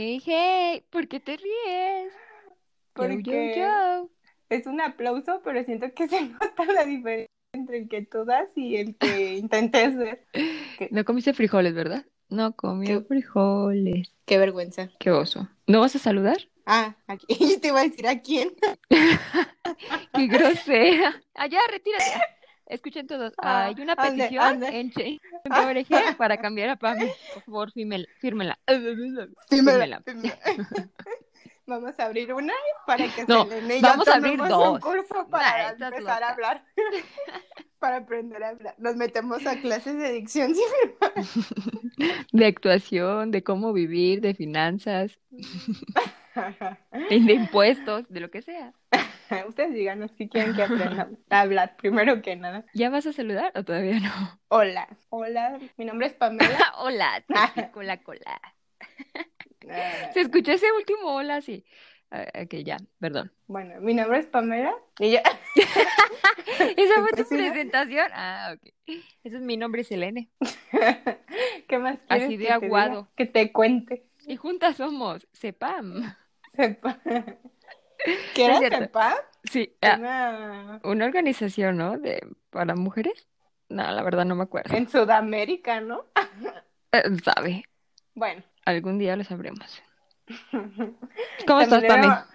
Hey, hey, ¿por qué te ríes? Yo, yo, Porque yo. es un aplauso, pero siento que se nota la diferencia entre el que tú das y el que intenté hacer. No comiste frijoles, ¿verdad? No comió frijoles. qué vergüenza. Qué oso. ¿No vas a saludar? Ah, aquí. Yo te iba a decir a quién. Qué grosera. Allá, retírate. Escuchen todos. Ah, Hay una ande, petición ande. en Change.org para cambiar a Pame. Por favor, fírmela. fírmela. Fírmela, Fírmela. fírmela. Vamos a abrir una para que No, Selene y vamos yo a abrir tomemos un dos. curso para empezar a hablar. Para aprender a hablar. Nos metemos a clases de dicción. De actuación, de cómo vivir, de finanzas, de impuestos, de lo que sea. Ustedes díganos si quieren que aprendamos a hablar primero que nada. ¿Ya vas a saludar o todavía no? Hola, hola, mi nombre es Pamela. Hola, te pico la cola. Se escuchó ese último hola, sí. Ah, ok, ya, perdón. Bueno, mi nombre es Pamela y yo ¿Esa fue tu presentación? Ah, ok. Ese es mi nombre, Selene. ¿Qué más quieres Así de que te aguado. Que te cuente. Y juntas somos CEPAM. Sepa. ¿Qué era es? Sí, ah, Una... una organización, ¿no? De, para mujeres. No, la verdad no me acuerdo. En Sudamérica, ¿no? Eh, sabe, Bueno. algún día lo sabremos. ¿Cómo estás, También Pame? era,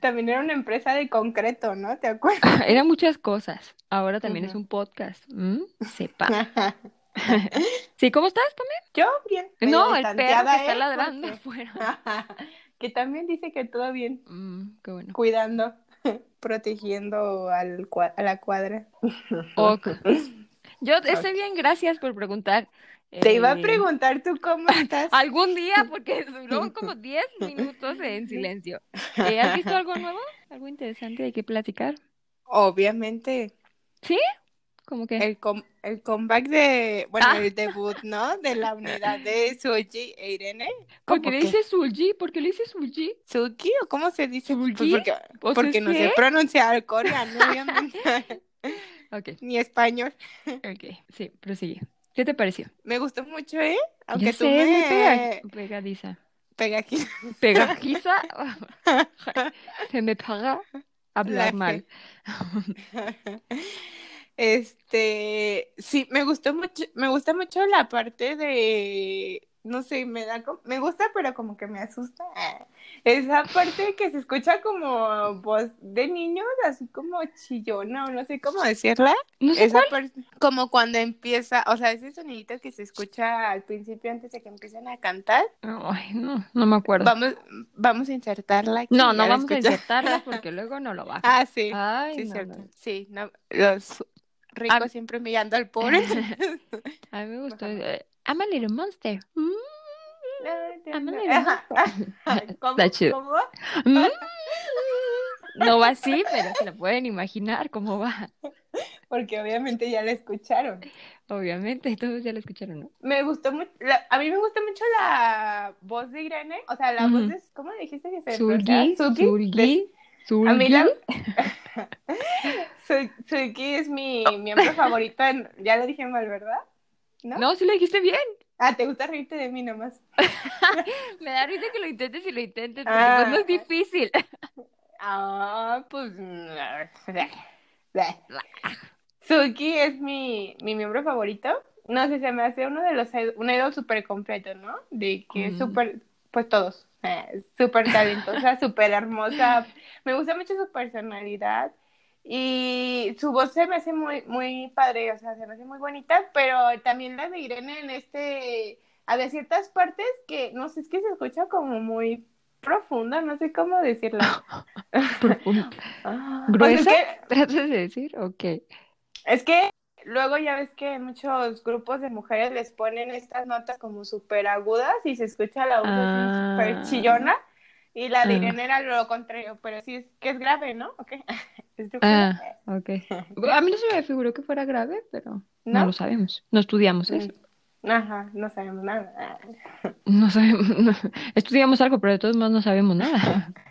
también era una empresa de concreto, ¿no? ¿Te acuerdas? Eran muchas cosas. Ahora también es un podcast. ¿Mm? CEPAM. Sí, ¿cómo estás, Pame? Yo bien. No, el perro que está ¿eh? ladrando afuera. que también dice que todo bien, Mm, qué bueno. cuidando, protegiendo al a la cuadra. Ok. Yo estoy bien, gracias por preguntar. Te iba a Eh, preguntar tú cómo estás. Algún día, porque duró como 10 minutos en silencio. Eh, ¿has visto algo nuevo? ¿Algo interesante de qué platicar? Obviamente, ¿Sí? ¿Cómo que? el, com- el comeback de, bueno, Ah. el debut, ¿no? De la unidad de Suji e Irene. ¿Por ¿Cómo qué le que? dices Sulji? ¿Por qué le dices Sulji? ¿Suki o cómo se dice? Pues ¿Suji? porque ¿O porque no sé pronunciar coreano, obviamente, ni español. ok, sí, prosigue. ¿Qué te pareció? Me gustó mucho, ¿eh? Aunque Ya tú sé, me pega- pegadiza. pega aquí. Pegajiza. Se me paga hablar La mal. Este, sí, me gustó mucho, me gusta mucho la parte de, no sé, me da, co- me gusta, pero como que me asusta. Esa parte que se escucha como voz de niños, así como chillona, o no sé cómo decirla. No sé Esa cuál. parte, como cuando empieza, o sea, ese sonidito que se escucha al principio antes de que empiecen a cantar. Ay, no, no me acuerdo. Vamos, vamos a insertarla aquí. No, no vamos a insertarla porque luego no lo baja. Ah, sí. Ay, Sí, no, cierto. no. Sí, no, los ricos siempre humillando al pobre. A mí me gustó. Ajá. I'm a little monster. Mm, I'm a little monster. ¿Cómo? Está chido. ¿Cómo? Mm. No va así, pero se lo pueden imaginar cómo va. Porque obviamente ya la escucharon. Obviamente, todos ya lo escucharon, ¿no? Me gustó mucho, la- a mí me gusta mucho la voz de Irene, o sea, la voz de, ¿cómo dijiste que se? Suki. De- Zulgi, A mí la... Su- Suki es mi miembro favorito, en- ya lo dije mal, ¿verdad? ¿No? No, sí lo dijiste bien. Ah, ¿te gusta reírte de mí nomás? Me da risa que lo intentes y lo intentes, porque Ah. pues no es difícil. Ah, pues. Suki es mi, mi miembro favorito. No sé, se me hace uno de los un idol súper completo, ¿no? De que es Mm. súper, pues todos, eh, súper talentosa, súper hermosa. Me gusta mucho su personalidad y su voz se me hace muy, muy padre, o sea, se me hace muy bonita, pero también la de Irene en este, había ciertas partes que, no sé, es que se escucha como muy profunda, no sé cómo decirlo. Profundo. Ah, ¿Gruesa? o sea, es que- ¿Tratas de decir? Ok. es que luego ya ves que muchos grupos de mujeres les ponen estas notas como súper agudas y se escucha la voz Ah. súper chillona. Y la de Ah. Irene era lo contrario, pero sí es que es grave, ¿no? Ok. Es diferente. Ah. A mí no se me figuró que fuera grave, pero no, ¿No? lo sabemos. No estudiamos eso. Ajá, no sabemos nada. No sabemos. no- Estudiamos algo, pero de todos modos no sabemos nada.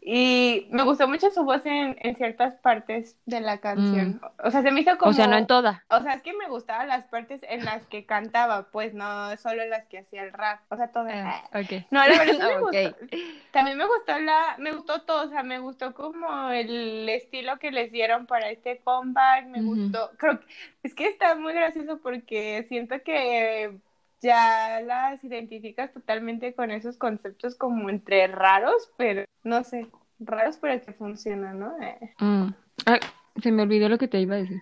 Y me gustó mucho su voz en, en ciertas partes de la canción. O sea, se me hizo como... O sea, no en toda. O sea, es que me gustaban las partes en las que cantaba, pues no solo en las que hacía el rap. O sea, todas. Ah, ok. No, la verdad me gustó. También me gustó la, me gustó todo, o sea, me gustó como el estilo que les dieron para este comeback, me gustó, creo que, es que está muy gracioso porque siento que ya las identificas totalmente con esos conceptos como entre raros, pero no sé, raros pero que funcionan, ¿no? Eh, Mm. Ah, se me olvidó lo que te iba a decir.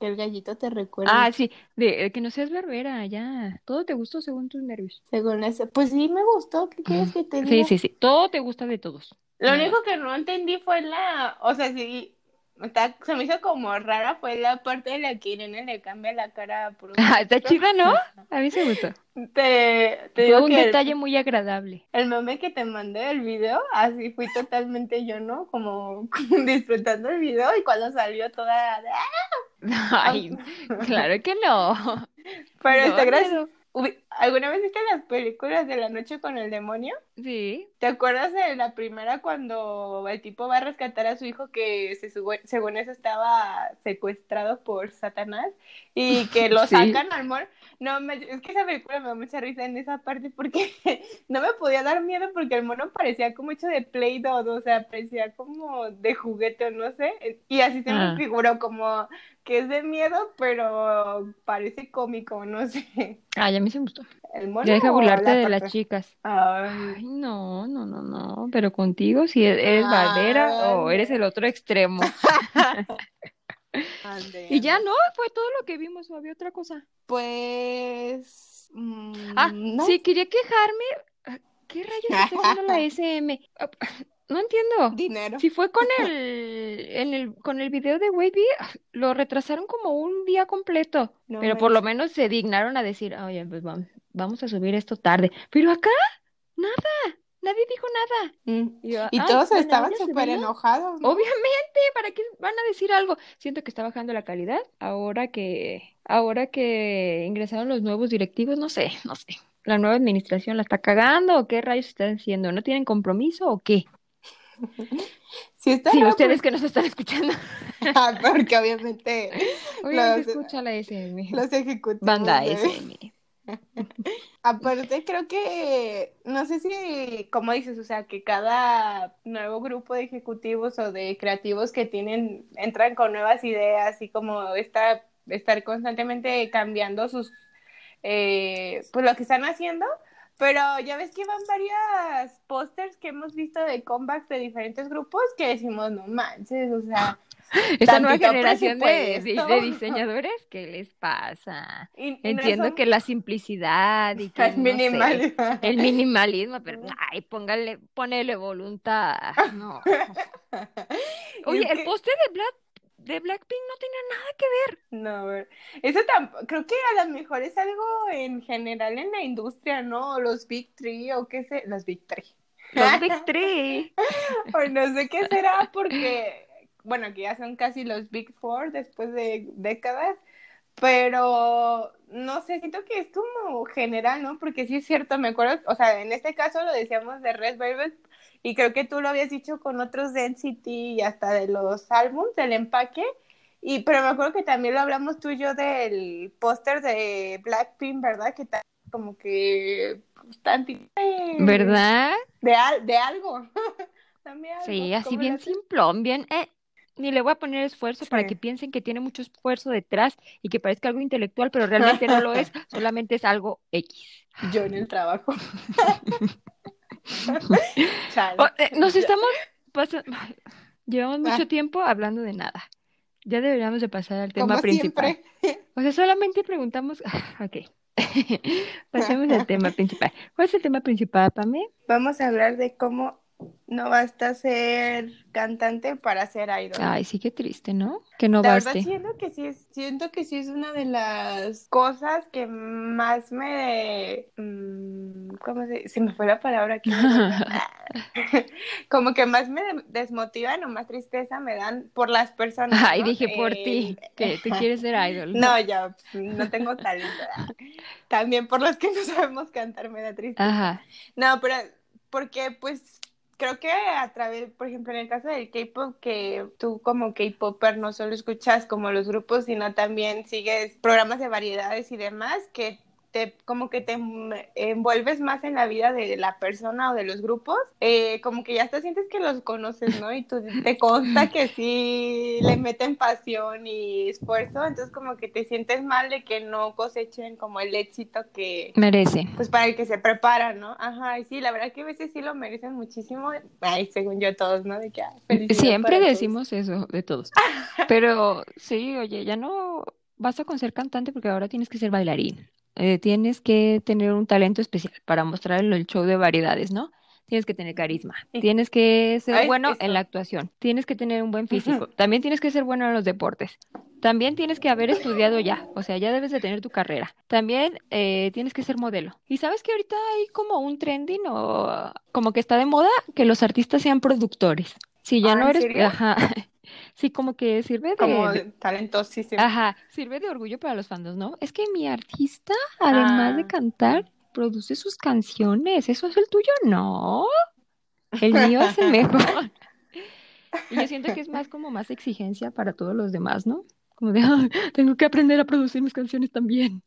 que el gallito te recuerda. Ah, sí, de, de que no seas barbera, ya. Todo te gustó según tus nervios. Según ese, pues sí me gustó, ¿qué quieres que te Sí, diga? sí, sí. Todo te gusta de todos. Lo único que no entendí fue la, o sea, sí, está- se me hizo como rara fue la parte de la que Irene le cambia la cara por un Ah, está chida, ¿no? A mí se gustó. Te, te Fue un que el- detalle muy agradable. el, meme que te mandé del video, así fui totalmente yo, ¿no? Como, como disfrutando el video y cuando salió toda, "Ah", Ay, claro que no. pero No, está gracioso. ¿Alguna vez viste las películas de la noche con el demonio? Sí. ¿Te acuerdas de la primera cuando el tipo va a rescatar a su hijo que se sube- según eso estaba secuestrado por Satanás y que lo Sí. sacan al mor? No, me- es que esa película me da mucha risa en esa parte porque no me podía dar miedo porque el mono parecía como hecho de Play-Doh, o sea, parecía como de juguete o no sé, y así se Ah. me figuró como que es de miedo, pero parece cómico, no sé. Ay, a mí se me gustó. ¿El mono Ya deja o burlarte la de las chicas. Ay. Ay, no, no, no, no. Pero contigo, si eres barbera o Ay. eres el otro extremo. Ande, Y ya no, fue todo lo que vimos, o había otra cosa. Pues. mm, Ah, no. sí, quería quejarme. Ah, ¿Qué rayos está haciendo la SM? Ah, No entiendo. Dinero. Si fue con el, en el, con el video de Wavy, ah, lo retrasaron como un día completo. No Pero por lo menos se dignaron a decir, oye, pues vamos, vamos a subir esto tarde. Pero acá, nada, nadie dijo nada. Mm. Y, yo, Y "Ay, todos bueno, estaban súper subirlo". enojados, ¿no? Obviamente, ¿para qué van a decir algo? Siento que está bajando la calidad ahora que, ahora que ingresaron los nuevos directivos, no sé, no sé. La nueva administración la está cagando o qué rayos están haciendo, ¿no tienen compromiso o qué? Sí, está Sí, raro ustedes que nos están escuchando, Ah, porque obviamente obviamente Los- escucha la SM, los ejecutivos. banda de- SM. Aparte, creo que, no sé si, como dices, o sea, que cada nuevo grupo de ejecutivos o de creativos que tienen, entran con nuevas ideas y como esta, estar constantemente cambiando sus, eh, pues lo que están haciendo, pero ya ves que van varias pósters que hemos visto de comebacks de diferentes grupos que decimos, no manches, o sea, Esta nueva generación de, diseñadores, ¿qué les pasa? Entiendo que la simplicidad y que el no sé, minimalismo. el minimalismo, pero ay, póngale, ponele voluntad. No. Oye, el que- póster de Black de Blackpink no tenía nada que ver. No, a ver, eso tampoco, creo que a lo mejor es algo en general en la industria, ¿no? Los Big Three o qué sé, los Big Three. Los Big Three. O no sé qué será porque, bueno, que ya son casi los Big Four después de décadas, pero no sé, siento que es como general, ¿no? Porque sí es cierto, me acuerdo, o sea, en este caso lo decíamos de Red Velvet y creo que tú lo habías dicho con otros de NCT y hasta de los álbums, del empaque. Y, pero me acuerdo que también lo hablamos tú y yo del póster de Blackpink, ¿verdad? Que ta- como que pues, tantito de- ¿Verdad? de, al- de algo. Dame algo. Sí, así ¿Cómo bien simplón, bien, eh, ni le voy a poner esfuerzo para que piensen que tiene mucho esfuerzo detrás y que parezca algo intelectual, pero realmente no lo es, solamente es algo X. Yo en el trabajo. Eh, nos estamos pasando, llevamos Ah. mucho tiempo hablando de nada. Ya deberíamos de pasar al tema Como principal. siempre. O sea, solamente preguntamos, ok. Pasemos al tema principal. ¿Cuál es el tema principal, Pame? Vamos a hablar de cómo no basta ser cantante para ser idol. Ay, sí, qué triste, ¿no? Que no La verdad baste. siento que sí es, siento que sí es una de las cosas que más me mm, ¿cómo se, se me fue la palabra aquí? Como que más me desmotivan o más tristeza me dan por las personas, Ay, ¿no? dije por Eh, ti, que tú quieres ser idol. No, yo no tengo talento. También por los que no sabemos cantar me da tristeza. Ajá. No, pero porque pues creo que a través, por ejemplo, en el caso del K-pop, que tú como K-popper no solo escuchas como los grupos, sino también sigues programas de variedades y demás, que te, como que te envuelves más en la vida de la persona o de los grupos, eh, como que ya hasta sientes que los conoces, ¿no? Y tú te consta que sí le meten pasión y esfuerzo, entonces como que te sientes mal de que no cosechen como el éxito que merece. Pues para el que se prepara, ¿no? Ajá, y sí, la verdad que a veces sí lo merecen muchísimo, ay, según yo todos, ¿no? De que, Siempre decimos eso de todos. Pero sí, oye, ya no basta con ser cantante porque ahora tienes que ser bailarín. Eh, tienes que tener un talento especial para mostrar el show de variedades, ¿no? Tienes que tener carisma, tienes que ser bueno en la actuación, tienes que tener un buen físico, también tienes que ser bueno en los deportes, también tienes que haber estudiado ya, o sea, ya debes de tener tu carrera, también eh, tienes que ser modelo. Y sabes que ahorita hay como un trending o como que está de moda que los artistas sean productores. Si ya ah, no eres, ajá, Sí, como que sirve de... Como talentosísimo. Ajá, sirve de orgullo para los fans, ¿no? Es que mi artista, además de ah. cantar, produce sus canciones. ¿Eso es el tuyo? No. El mío es el mejor. Y yo siento que es más como más exigencia para todos los demás, ¿no? Como de, tengo que aprender a producir mis canciones también.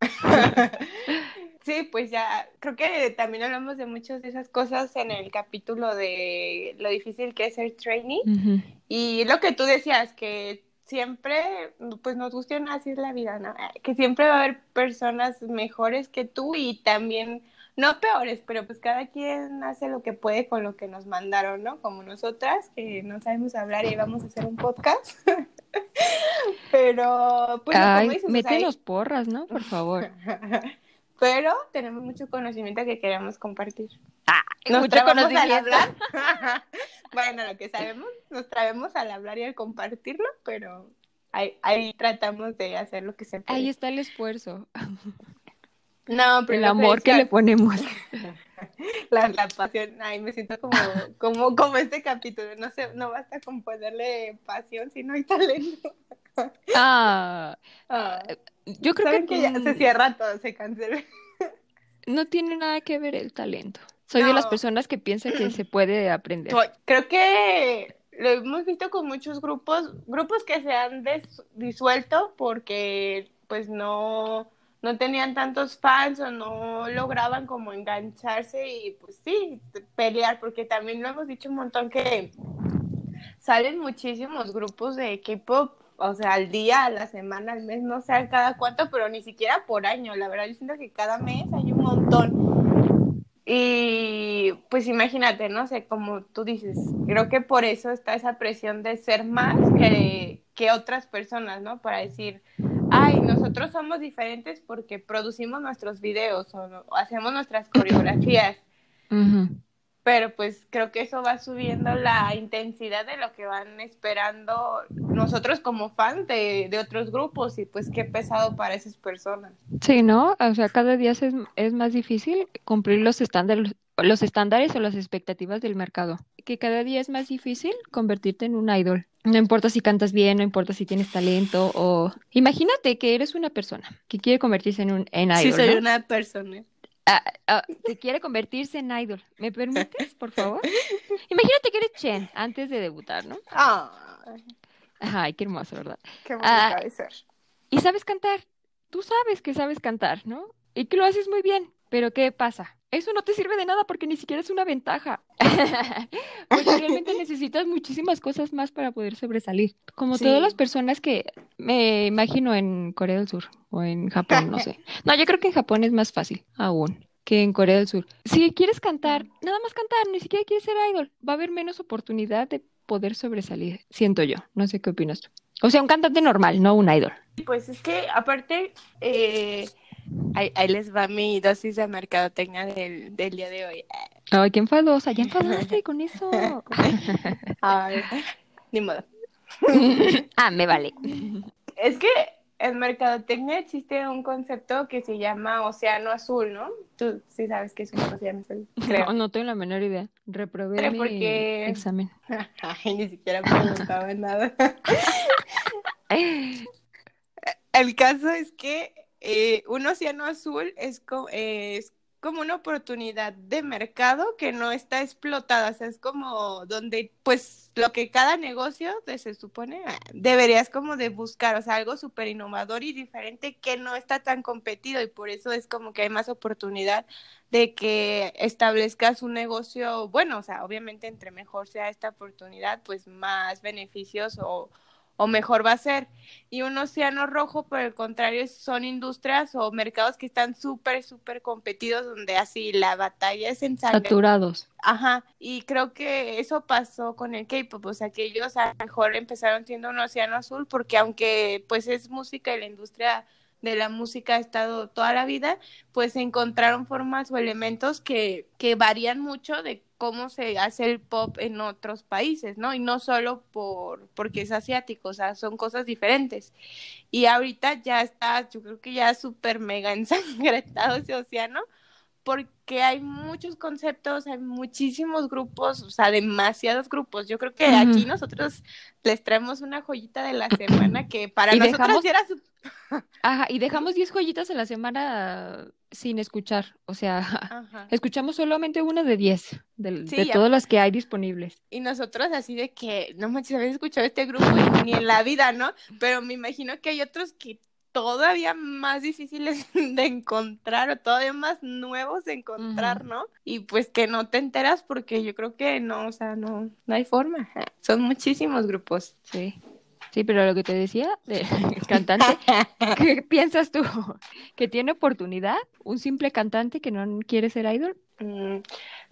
Sí, pues ya creo que también hablamos de muchas de esas cosas en el capítulo de lo difícil que es ser trainee. Y lo que tú decías, que siempre, pues nos gusta así es la vida, ¿no? Que siempre va a haber personas mejores que tú y también, no peores, pero pues cada quien hace lo que puede con lo que nos mandaron, ¿no? Como nosotras, que no sabemos hablar y vamos a hacer un podcast. pero, pues, Ay, como dices, porras, ¿no? Por favor. pero tenemos mucho conocimiento que queremos compartir. Ah, mucho conocimiento. Al hablar. bueno, lo que sabemos, nos traemos al hablar y al compartirlo, pero ahí, ahí tratamos de hacer lo que se puede. Ahí está el esfuerzo. No, pero el amor que, le ponemos. La, la, pasión, ay, me siento como, como, como este capítulo, no sé, no basta con ponerle pasión si no hay talento. Ah, ah. Yo creo que, ya se cierra todo, se cancela. No tiene nada que ver el talento. Soy de las personas que piensan que se puede aprender. Creo que lo hemos visto con muchos grupos, grupos que se han disuelto porque pues no, no tenían tantos fans o no lograban como engancharse y pues sí, pelear, porque también lo hemos dicho un montón que salen muchísimos grupos de K-pop o sea, al día, a la semana, al mes, no sé cada cuánto, pero ni siquiera por año. La verdad, yo siento que cada mes hay un montón. Y pues imagínate, no sé, como tú dices, creo que por eso está esa presión de ser más que, que otras personas, ¿no? Para decir, ay, nosotros somos diferentes porque producimos nuestros videos o, hacemos nuestras coreografías pero pues creo que eso va subiendo la intensidad de lo que van esperando nosotros como fans de, otros grupos y pues qué pesado para esas personas. Sí, ¿no? O sea, cada día es, es más difícil cumplir los estándares, los estándares o las expectativas del mercado. Que cada día es más difícil convertirte en un idol. No importa si cantas bien, no importa si tienes talento o... Imagínate que eres una persona que quiere convertirse en un en idol. Sí, soy una persona. Ah, ah, que quiere convertirse en idol. ¿Me permites, por favor? Imagínate que eres Chen antes de debutar, ¿no? Ay, qué hermoso, ¿verdad? Qué bonita de ser. Y sabes cantar. Tú sabes que sabes cantar, ¿no? Y que lo haces muy bien. Pero ¿qué pasa? Eso no te sirve de nada porque ni siquiera es una ventaja. porque realmente necesitas muchísimas cosas más para poder sobresalir. Como todas las personas que me imagino en Corea del Sur o en Japón, no sé. No, yo creo que en Japón es más fácil aún que en Corea del Sur. Si quieres cantar, nada más cantar, ni siquiera quieres ser idol, va a haber menos oportunidad de poder sobresalir, siento yo. No sé qué opinas tú. O sea, un cantante normal, no un idol. Pues es que aparte, eh, Ahí, les va mi dosis de mercadotecnia del, del día de hoy. Ay, qué enfadosa, ya enfadaste con eso. Ay, ni modo. ah, me vale. Es que en mercadotecnia existe un concepto que se llama océano azul, ¿no? Tú sí sabes que es un océano azul, creo. No, no tengo la menor idea. Reprobé Pero mi porque... examen. Ay, ni siquiera preguntaba nada. El caso es que eh, un océano azul es, es como una oportunidad de mercado que no está explotada, o sea, es como donde pues lo que cada negocio se supone deberías como de buscar, o sea, algo súper innovador y diferente que no está tan competido y por eso es como que hay más oportunidad de que establezcas un negocio bueno, o sea, obviamente entre mejor sea esta oportunidad, pues más beneficios o o mejor va a ser. Y un océano rojo, por el contrario, son industrias o mercados que están súper, súper competidos, donde así la batalla es en Saturados. Ajá, y creo que eso pasó con el K-pop, o sea, que ellos a lo mejor empezaron siendo un océano azul, porque aunque pues es música y la industria de la música ha estado toda la vida, pues encontraron formas o elementos que, que varían mucho de cómo se hace el pop en otros países, ¿no? Y no solo por porque es asiático, o sea, son cosas diferentes. Y ahorita ya está, yo creo que ya súper mega ensangrentado ese océano, porque hay muchos conceptos, hay muchísimos grupos, o sea, demasiados grupos. Yo creo que aquí nosotros les traemos una joyita de la semana que para nosotros era su... Ajá, y dejamos 10 joyitas en la semana sin escuchar, o sea, escuchamos solamente una de 10 de, todas las que hay disponibles. Y nosotros así de que, no manches, habéis escuchado este grupo ni en la vida, ¿no? Pero me imagino que hay otros que todavía más difíciles de encontrar o todavía más nuevos de encontrar, ¿no? Y pues que no te enteras porque yo creo que no, o sea, no, no hay forma. Son muchísimos grupos. Sí. Sí, pero lo que te decía del cantante, ¿qué piensas tú? ¿Que tiene oportunidad un simple cantante que no quiere ser idol? Mm,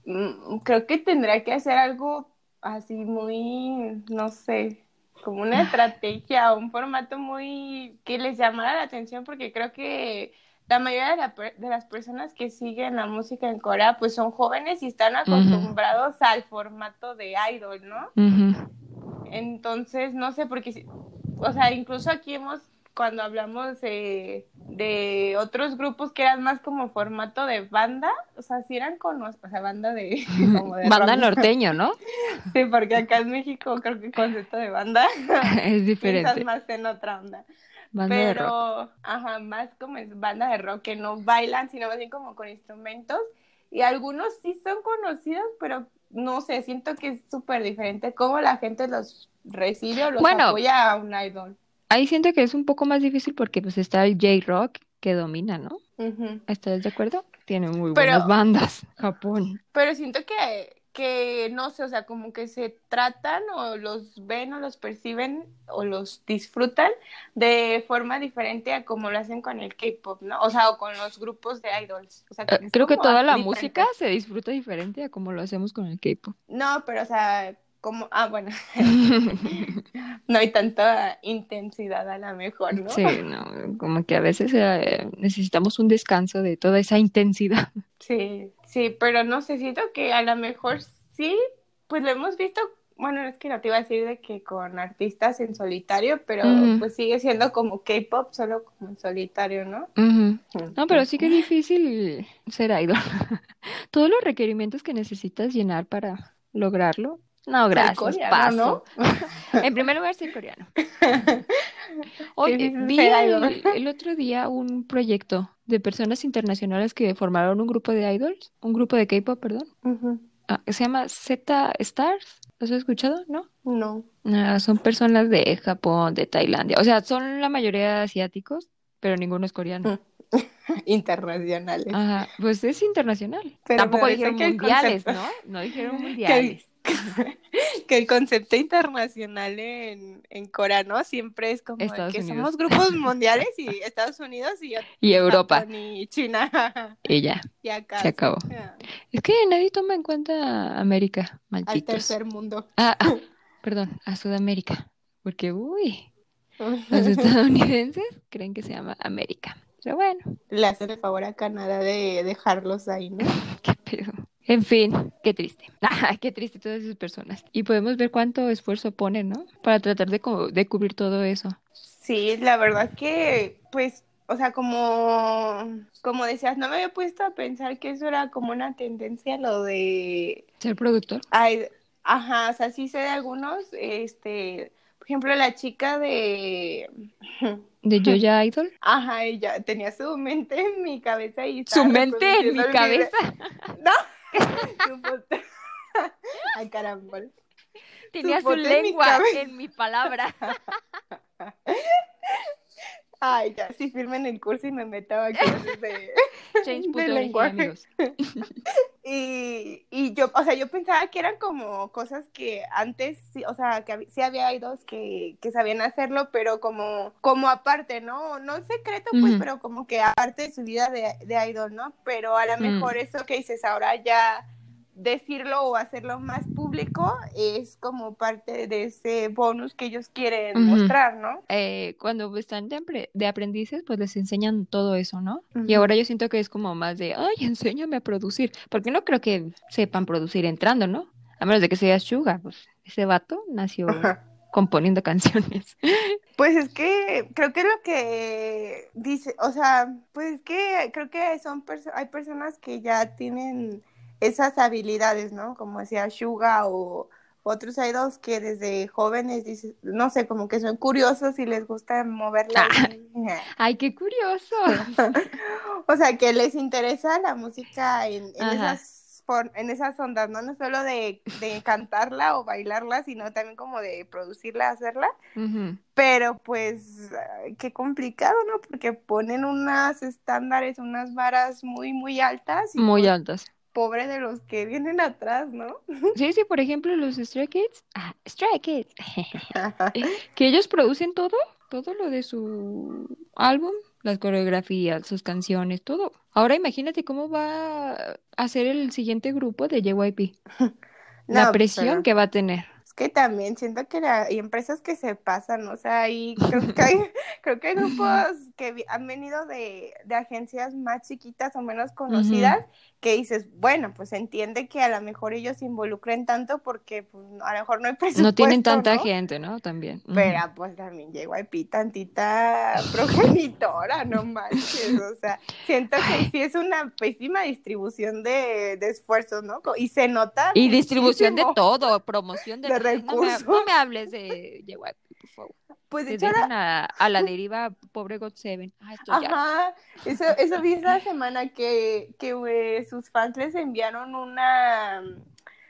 mm, creo que tendrá que hacer algo así muy, no sé, como una estrategia o un formato muy que les llamara la atención porque creo que la mayoría de, las personas que siguen la música en Corea pues son jóvenes y están acostumbrados al formato de idol, ¿no? Entonces, no sé, porque, o sea, incluso aquí hemos cuando hablamos de, de otros grupos que eran más como formato de banda, o sea, si eran con, o sea, banda de... banda norteño, ¿no? sí, porque acá en México creo que el concepto de banda es diferente. Piensas más en otra onda. Banda Pero, de rock. ajá, más como es banda de rock, que no bailan, sino más bien como con instrumentos. Y algunos sí son conocidos, pero no sé, siento que es súper diferente cómo la gente los recibe o los apoya a un idol ahí siento que es un poco más difícil porque pues está el J-Rock que domina, ¿no? ¿Estás de acuerdo? Tiene muy buenas bandas, Japón. Pero siento que, que, no sé, o sea, como que se tratan o los ven o los perciben o los disfrutan de forma diferente a como lo hacen con el K-pop, ¿no? O sea, o con los grupos de idols. O sea, eh, Creo que toda la música se disfruta diferente a como lo hacemos con el K-pop. No, pero o sea, como, ah, bueno, no hay tanta intensidad a lo mejor, ¿no? Sí, no, como que a veces eh, necesitamos un descanso de toda esa intensidad. Sí, sí, pero no sé, siento que a lo mejor sí, pues lo hemos visto, bueno, es que no te iba a decir de que con artistas en solitario, pero pues sigue siendo como K-pop, solo como en solitario, ¿no? No, pero sí que es difícil ser idol. Todos los requerimientos que necesitas llenar para lograrlo no, gracias. paso. en primer lugar, soy coreano. Oye, vi el, otro día un proyecto de personas internacionales que formaron un grupo de idols, un grupo de K-pop, perdón. Ah, se llama Z Stars. ¿Lo has escuchado? ¿No? No. Ah, son personas de Japón, de Tailandia. O sea, son la mayoría asiáticos, pero ninguno es coreano. Internacionales. Ajajá, pues es internacional. Tampoco dijeron mundiales, ¿no? No dijeron mundiales. que el concepto internacional en, en coreano siempre es como que somos grupos mundiales y Estados Unidos y, y Europa. y China. Y ya se acabó. es que nadie toma en cuenta América malditos. al tercer mundo. Ah, ah, perdón a Sudamérica porque uy los estadounidenses creen que se llama América. Pero bueno. Le hacen el favor a Canadá de dejarlos ahí no qué pedo en fin, qué triste. qué triste todas esas personas. Y podemos ver cuánto esfuerzo ponen, ¿no? Para tratar de, de cubrir todo eso. Sí, la verdad que, pues, o sea, como, como decías, no me había puesto a pensar que eso era como una tendencia, lo de... Ser productor. Ay, ajá, o sea, sí sé de algunos, este, por ejemplo, la chica de... ¿De Joya Idol? Ajá, ella tenía su mente en mi cabeza y... ¿Su mente en mi cabeza? No. Ay, caramba. Tenía su, lengua en mi palabra. Ay, ya, si firmen el curso y me meto a clases de, de lenguaje. y, y yo, o sea, yo pensaba que eran como cosas que antes, o sea, que sí había idols que, que sabían hacerlo, pero como, como aparte, ¿no? No secreto, pues, pero como que aparte de su vida de, de idol, ¿no? Pero a lo mejor eso que dices ahora ya decirlo o hacerlo más público es como parte de ese bonus que ellos quieren mostrar, ¿no? Eh, cuando están de, aprendices, pues les enseñan todo eso, ¿no? Y ahora yo siento que es como más de, ay, enséñame a producir, porque no creo que sepan producir entrando, ¿no? A menos de que sea Suga, pues ese vato nació componiendo canciones. Pues es que creo que lo que dice, o sea, pues es que creo que son hay personas que ya tienen esas habilidades, ¿no? Como decía Suga o otros idols que desde jóvenes, no sé, como que son curiosos y les gusta moverla. Ay, qué curioso. o sea, que les interesa la música en, esas en esas ondas, ¿no? No solo de, cantarla o bailarla, sino también como de producirla, hacerla. Pero pues qué complicado, ¿no? Porque ponen unas estándares, unas varas muy, muy altas. muy pues altas pobre de los que vienen atrás, ¿no? Sí, sí, por ejemplo, los Stray Kids. Ah, Stray Kids. que ellos producen todo, todo lo de su álbum, las coreografías, sus canciones, todo. Ahora imagínate cómo va a ser el siguiente grupo de JYP. La presión que va a tener que también siento que hay empresas que se pasan, o sea, y creo que hay, creo que hay grupos que han venido de, de agencias más chiquitas o menos conocidas que dices, bueno, pues entiende que a lo mejor ellos se involucren tanto porque pues, a lo mejor no hay presupuesto, No tienen tanta gente, ¿no? También. Pero pues también llegó pi tantita progenitora, no manches, o sea, siento que sí es una pésima distribución de, de esfuerzos, ¿no? Y se nota Y distribución de todo, promoción de no me, hables de JYP, por favor. Pues de hecho a, la deriva, pobre God Seven. Ajá, eso, eso vi esta semana que, que eh, sus fans les enviaron una,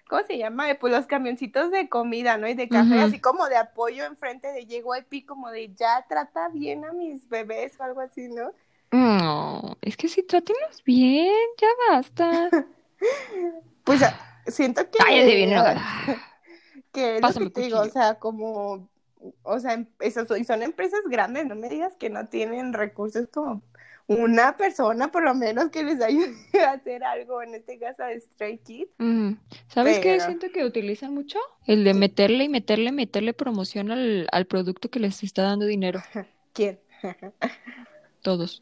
¿cómo se llama? Pues los camioncitos de comida, ¿no? Y de café, así como de apoyo enfrente de JYP, como de ya trata bien a mis bebés o algo así, ¿no? No, es que sí, trátenlos bien, ya basta. pues siento que... Cállate bien, que lo que te digo, o sea, como, o sea, em, esas son empresas grandes, no me digas que no tienen recursos como una persona por lo menos que les ayude a hacer algo, en este caso de Stray Kids. ¿Sabes qué siento que utilizan mucho? El de meterle y meterle, meterle promoción al, al producto que les está dando dinero. ¿Quién? Todos.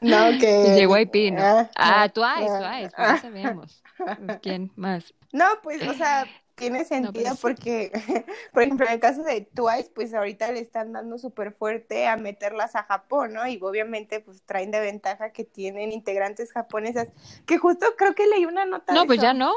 No, que... JYP, ¿no? Ah, ah Twice, Twice, ya sabemos. ¿Quién más? No, pues, o sea, tiene sentido porque, por ejemplo, en el caso de Twice, pues ahorita le están dando súper fuerte a meterlas a Japón, ¿no? Y obviamente, pues traen de ventaja que tienen integrantes japonesas, que justo creo que leí una nota. No, pues ya no.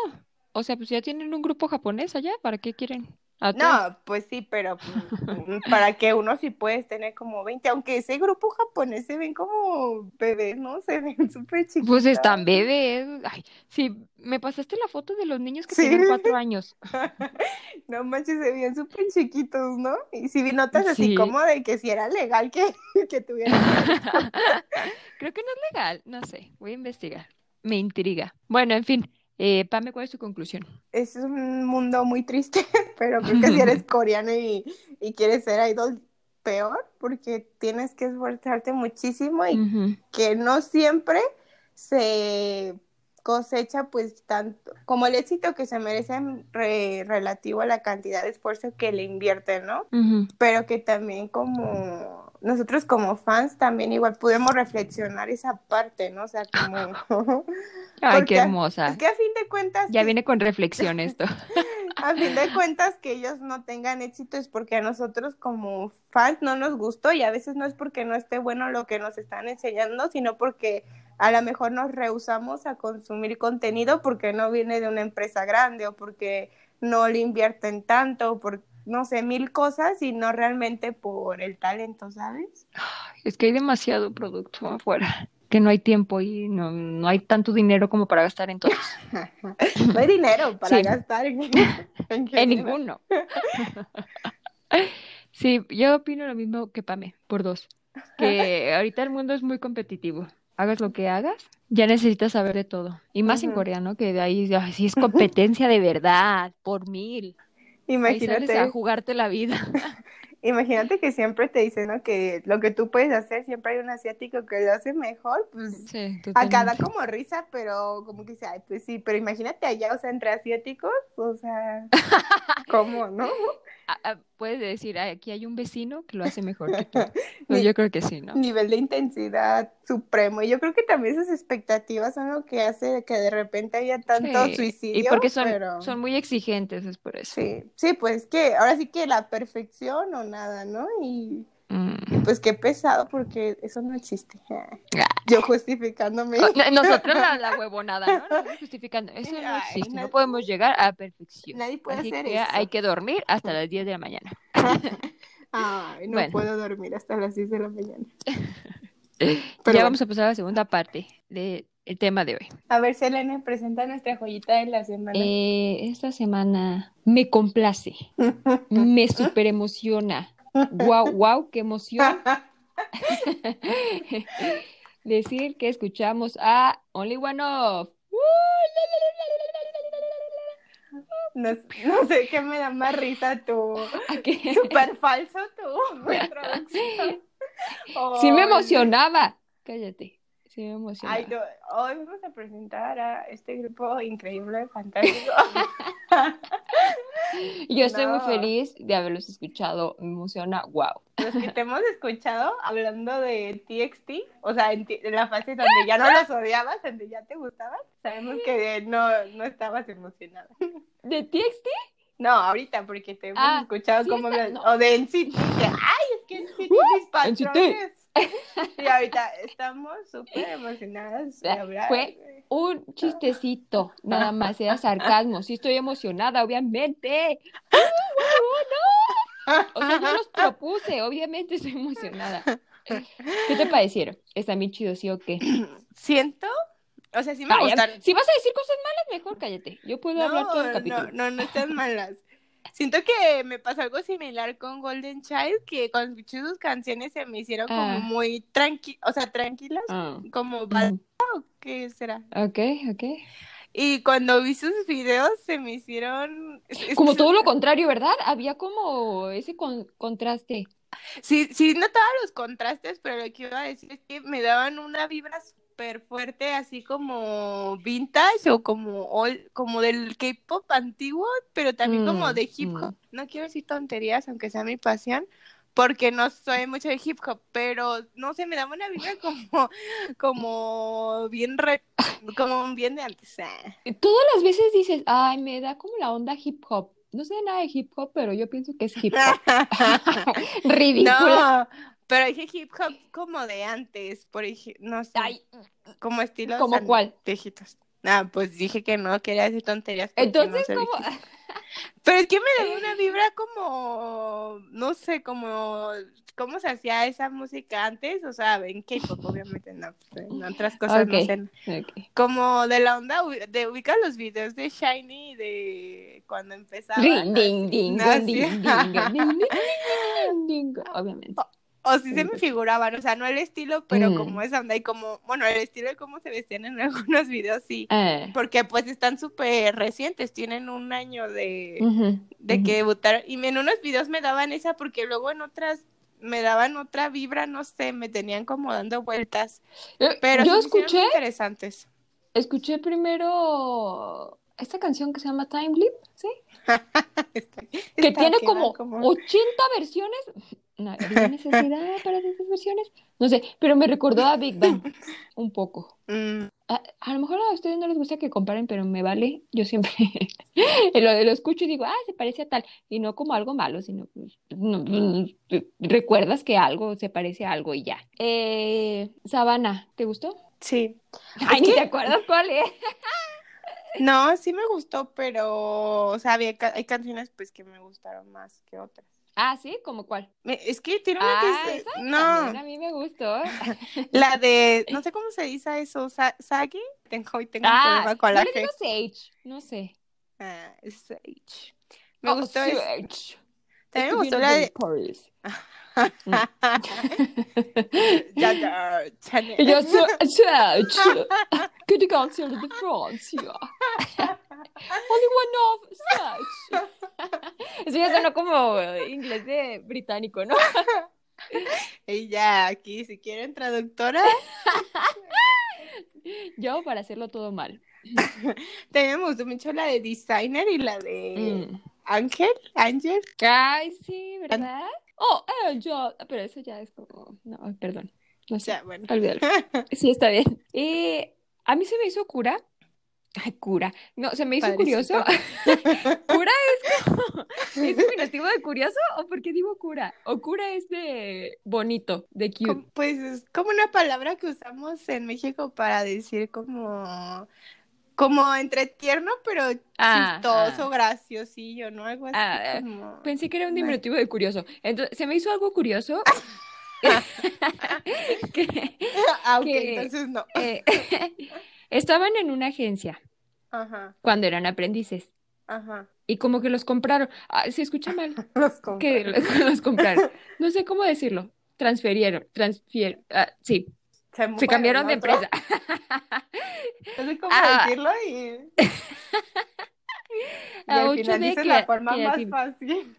O sea, pues ya tienen un grupo japonés allá, ¿para qué quieren? No, pues sí, pero mm, para que uno sí puedes tener como 20, aunque ese grupo japonés se ven como bebés, ¿no? Se ven súper chiquitos. Pues están bebés. Ay, sí, me pasaste la foto de los niños que tienen cuatro años. no manches, se veían súper chiquitos, ¿no? Y si vi notas así como de que si era legal que, que tuvieran. Creo que no es legal, no sé, voy a investigar. Me intriga. Bueno, en fin, eh, Pame, ¿cuál es tu conclusión? Es un mundo muy triste, pero creo que si eres coreano y, y quieres ser idol, peor, porque tienes que esforzarte muchísimo y que no siempre se cosecha pues tanto como el éxito que se merece relativo a la cantidad de esfuerzo que le invierte, ¿no? Pero que también como nosotros como fans también igual podemos reflexionar esa parte, ¿no? O sea, como... Ay, qué hermosa. Es que a fin de cuentas... Ya viene con reflexión esto. a fin de cuentas que ellos no tengan éxito es porque a nosotros como fans no nos gustó y a veces no es porque no esté bueno lo que nos están enseñando, sino porque a lo mejor nos rehusamos a consumir contenido porque no viene de una empresa grande o porque no le invierten tanto, porque no sé, mil cosas y no realmente por el talento, ¿sabes? Es que hay demasiado producto afuera, que no hay tiempo y no, no hay tanto dinero como para gastar en todo. no hay dinero para gastar en, en ninguno. sí, yo opino lo mismo que Pame, por dos. Que ahorita el mundo es muy competitivo. Hagas lo que hagas, ya necesitas saber de todo. Y más en Corea, ¿no? Que de ahí sí es competencia de verdad, por mil. Imagínate. a jugarte la vida. Imagínate que siempre te dicen, ¿no? Que lo que tú puedes hacer, siempre hay un asiático que lo hace mejor, pues sí, acá da como risa, pero como que dice, ay, pues sí, pero imagínate allá, o sea, entre asiáticos, o sea, ¿cómo, no? Puedes decir, aquí hay un vecino que lo hace mejor que tú. Pues yo creo que sí, ¿no? Nivel de intensidad supremo. Y yo creo que también esas expectativas son lo que hace que de repente haya tanto suicidio. Y porque son, son muy exigentes, es por eso. Sí, sí, pues que ahora sí que la perfección o nada, ¿no? Y Mm. pues qué pesado, porque eso no existe. Yo justificándome. Nosotros la, la huevonada, ¿no? justificando. Eso no existe. No podemos llegar a perfección. Nadie puede hacer eso. Hay que dormir hasta las 10 de la mañana. Ay, no puedo dormir hasta las 10 de la mañana. ya vamos a pasar a la segunda parte del tema de hoy. A ver, Selene, presenta nuestra joyita de la semana. Eh, esta semana me complace, me super emociona Wow, wow, qué emoción. Decir que escuchamos a Only One Of. No, sé qué me da más risa tu super falso introducción. sí me emocionaba. Cállate. Sí me emocionaba. hoy vamos a presentar a este grupo increíble, fantástico. Yo estoy muy feliz de haberlos escuchado, me emociona, wow. Los que te hemos escuchado hablando de TXT, o sea, en, la fase donde ya no los odiabas, donde ya te gustaban, sabemos que no, no estabas emocionada. ¿De TXT? No, ahorita, porque te hemos ah, escuchado como... O de NCT, ay, es que NCT mis patrones. Y ahorita estamos súper emocionadas de hablar. Fue un chistecito, nada más, era sarcasmo. Sí estoy emocionada, obviamente. ¡Uh, no! O sea, yo los propuse, obviamente estoy emocionada. ¿Qué te parecieron? ¿Están bien chidos, sí o qué? Siento o sea, sí me gustaron. Si vas a decir cosas malas, mejor cállate. Yo puedo hablar todo el capítulo. No, no, no están malas. Siento que me pasó algo similar con Golden Child, que cuando escuché sus canciones se me hicieron como ah. muy tranquilas, o sea, tranquilas, ah. como balada, qué será? Ok, ok. Y cuando vi sus videos se me hicieron... Como todo lo contrario, ¿verdad? Había como ese contraste. Sí, sí notaba los contrastes, pero lo que iba a decir es que me daban una vibra súper fuerte, así como vintage o como, como del K-pop antiguo, pero también como de hip hop. Mm. No quiero decir tonterías, aunque sea mi pasión, porque no soy mucho de hip hop, pero no sé, me da una vida como, como bien como bien de antes. Eh. Todas las veces dices, ay, me da como la onda hip hop. No sé nada de hip hop, pero yo pienso que es hip hop. Ridículo. Pero dije hip hop como de antes, por ejemplo, no sé, como estilo ¿Como cuál? Viejitos. Ah, pues dije que no, quería decir tonterías. Entonces, ¿cómo? Pero es que me da una vibra como, no sé, como, ¿cómo se hacía esa música antes? O sea, en K-pop, obviamente, no, pues, en otras cosas no sé. Como de la onda, de ubicar los videos de Shiny de cuando empezaba. Ding, ding, ding, ding, ding, ding, ding, obviamente. O sí se me figuraban, o sea, no el estilo, pero mm. como esa onda y como, bueno, el estilo de cómo se vestían en algunos videos, sí. Eh. Porque pues están súper recientes, tienen un año de, de que debutaron. Y en unos videos me daban esa porque luego en otras me daban otra vibra, no sé, me tenían como dando vueltas. Eh, pero yo escuché interesantes. Escuché primero esta canción que se llama Time Leap, ¿sí? que tiene como, como 80 versiones no había necesidad para esas versiones. No sé, pero me recordó a Big Bang un poco. Mm. A, lo mejor a ustedes no les gusta que comparen, pero me vale. Yo siempre lo, lo, escucho y digo, ah, se parece a tal. Y no como algo malo, sino pues, recuerdas que algo se parece a algo y ya. Eh, Sabana, ¿te gustó? Sí. Ay, ni te acuerdas cuál es. No, sí me gustó, pero, o sea, había, hay canciones pues que me gustaron más que otras. Ah, ¿sí? ¿Cómo cuál? es que tiene una ah, que... ¿esa? No. a mí me gustó. La de, no sé cómo se dice eso, Sagi. Tengo, tengo ah, un problema con la G. Sage, no sé. Ah, Sage. Me oh, gustó Sage. También me gustó la de... ja, ja, Jag Sage. Kunde ganska lite franska. Only one of Sage. Eso ya sonó como inglés de británico, ¿no? Y ya, aquí, si quieren traductora. Yo para hacerlo todo mal. También me gustó mucho la de Designer y la de mm. Ángel, Ángel. Ay, sí, ¿verdad? Oh, eh, yo, pero eso ya es como, no, perdón. No sé, bueno. olvídalo. Sí, está bien. Y a mí se me hizo cura Ay, cura. No, se me hizo curioso. cura es como. ¿Es diminutivo de curioso o por qué digo cura? O cura es de bonito, de cute. pues es como una palabra que usamos en México para decir como. Como entre tierno, pero ah, chistoso, ah. graciosillo, ¿no? Algo así. Ah, como... Pensé que era un diminutivo de curioso. Entonces, se me hizo algo curioso. que, ah, ok, entonces no. Eh, estaban en una agencia cuando eran aprendices. Ajá. Y como que los compraron. Ah, se escucha mal. los compraron. Que los, compraron. No sé cómo decirlo. Transferieron. Transfier... Ah, sí. Se, cambiaron de empresa. No sé cómo ah. decirlo y. y al final dices la forma más fácil.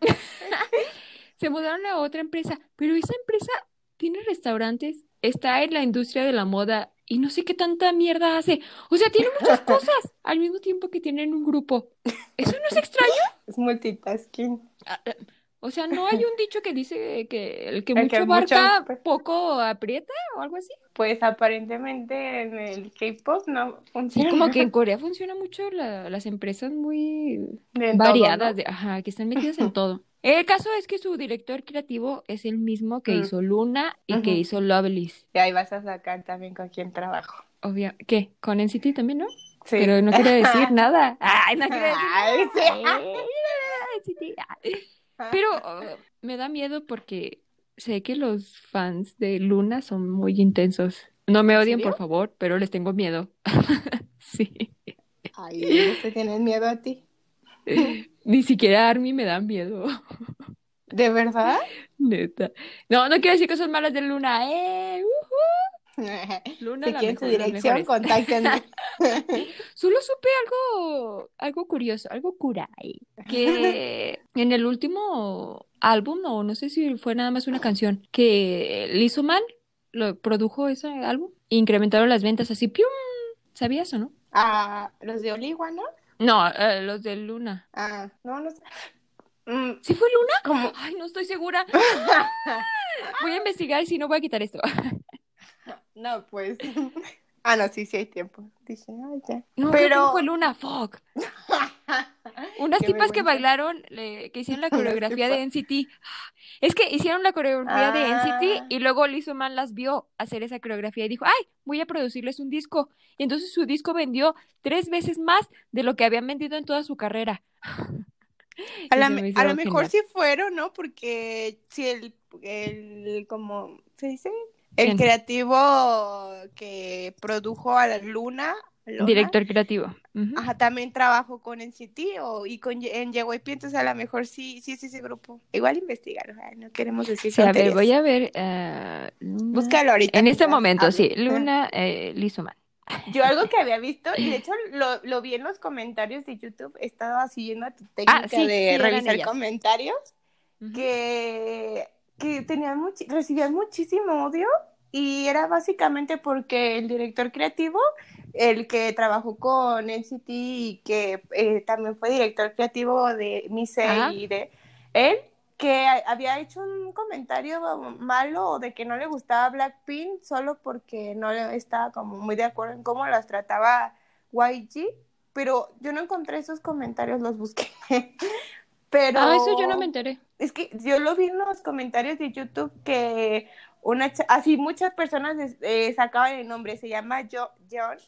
se mudaron a otra empresa, pero esa empresa tiene restaurantes, está en la industria de la moda y no sé qué tanta mierda hace. O sea, tiene muchas cosas al mismo tiempo que tienen un grupo. ¿Eso no es extraño? Es multitasking. Ah, eh, o sea, ¿no hay un dicho que dice que el que mucho barca poco aprieta o algo así? Pues aparentemente en el K-pop no funciona. Sí, como que en Corea funciona mucho las empresas muy variadas, de, ajá, que están metidas en todo. El caso es que su director creativo es el mismo que mm. hizo Luna y que hizo Loveless. Y ahí vas a sacar también con quién trabajo. Obvio. ¿Qué? ¿Con NCT también, no? Sí. Pero no quiere decir nada. Ay, no quiere decir nada. Pero uh, me da miedo porque sé que los fans de Luna son muy intensos. No me odien, por favor, pero les tengo miedo. sí. Ay, ¿te tienen miedo a ti? Ni siquiera Army me da miedo. ¿De verdad? Neta. No, no quiero decir cosas malas de Luna. ¡Eh! Luna, si quieren su dirección, contáctenme. Solo supe algo, algo curioso, algo curay. Que en el último álbum, o no sé si fue nada más una canción, que Lizzo Man lo produjo ese álbum, incrementaron las ventas así, ¡pium! ¿Sabías o no? Ah, los de Oligua, ¿no? No, eh, los de Luna. Ah, no, no sé. Mm, ¿Sí fue Luna? ¿Cómo? Ay, no estoy segura. voy a investigar y si no voy a quitar esto. no, pues. Ah, no, sí, sí hay tiempo. Dije, ay, ya. No, pero fue Luna, fuck. Unas tipas que bailaron, que hicieron la coreografía de NCT. Es que hicieron la coreografía de NCT ah. y luego Lizzo Man las vio hacer esa coreografía y dijo, ay, voy a producirles un disco. Y entonces su disco vendió tres veces más de lo que habían vendido en toda su carrera. A, lo mejor sí fueron, ¿no? Porque si el, el, como, ¿se dice? El creativo que produjo a la Luna Director creativo. Ajá, también trabajo con NCT o, y con en JYP, entonces a lo mejor sí, sí es ese grupo. Igual investigar, no queremos decir sí, a ver, voy a ver. Uh, Búscalo ahorita. En este momento, sí. Luna eh, Yo algo que había visto, y de hecho lo, lo, vi en los comentarios de YouTube, estaba siguiendo a tu técnica ah, de revisar comentarios, que, que tenían recibían muchísimo odio y era básicamente porque el director creativo el que trabajó con NCT y que eh, también fue director creativo de Mise y de él, que había hecho un comentario malo de que no le gustaba Blackpink solo porque no estaba como muy de acuerdo en cómo las trataba YG, pero yo no encontré esos comentarios, los busqué. pero Ah, eso yo no me enteré. Es que yo lo vi en los comentarios de YouTube que una así muchas personas eh, sacaban el nombre, se llama John,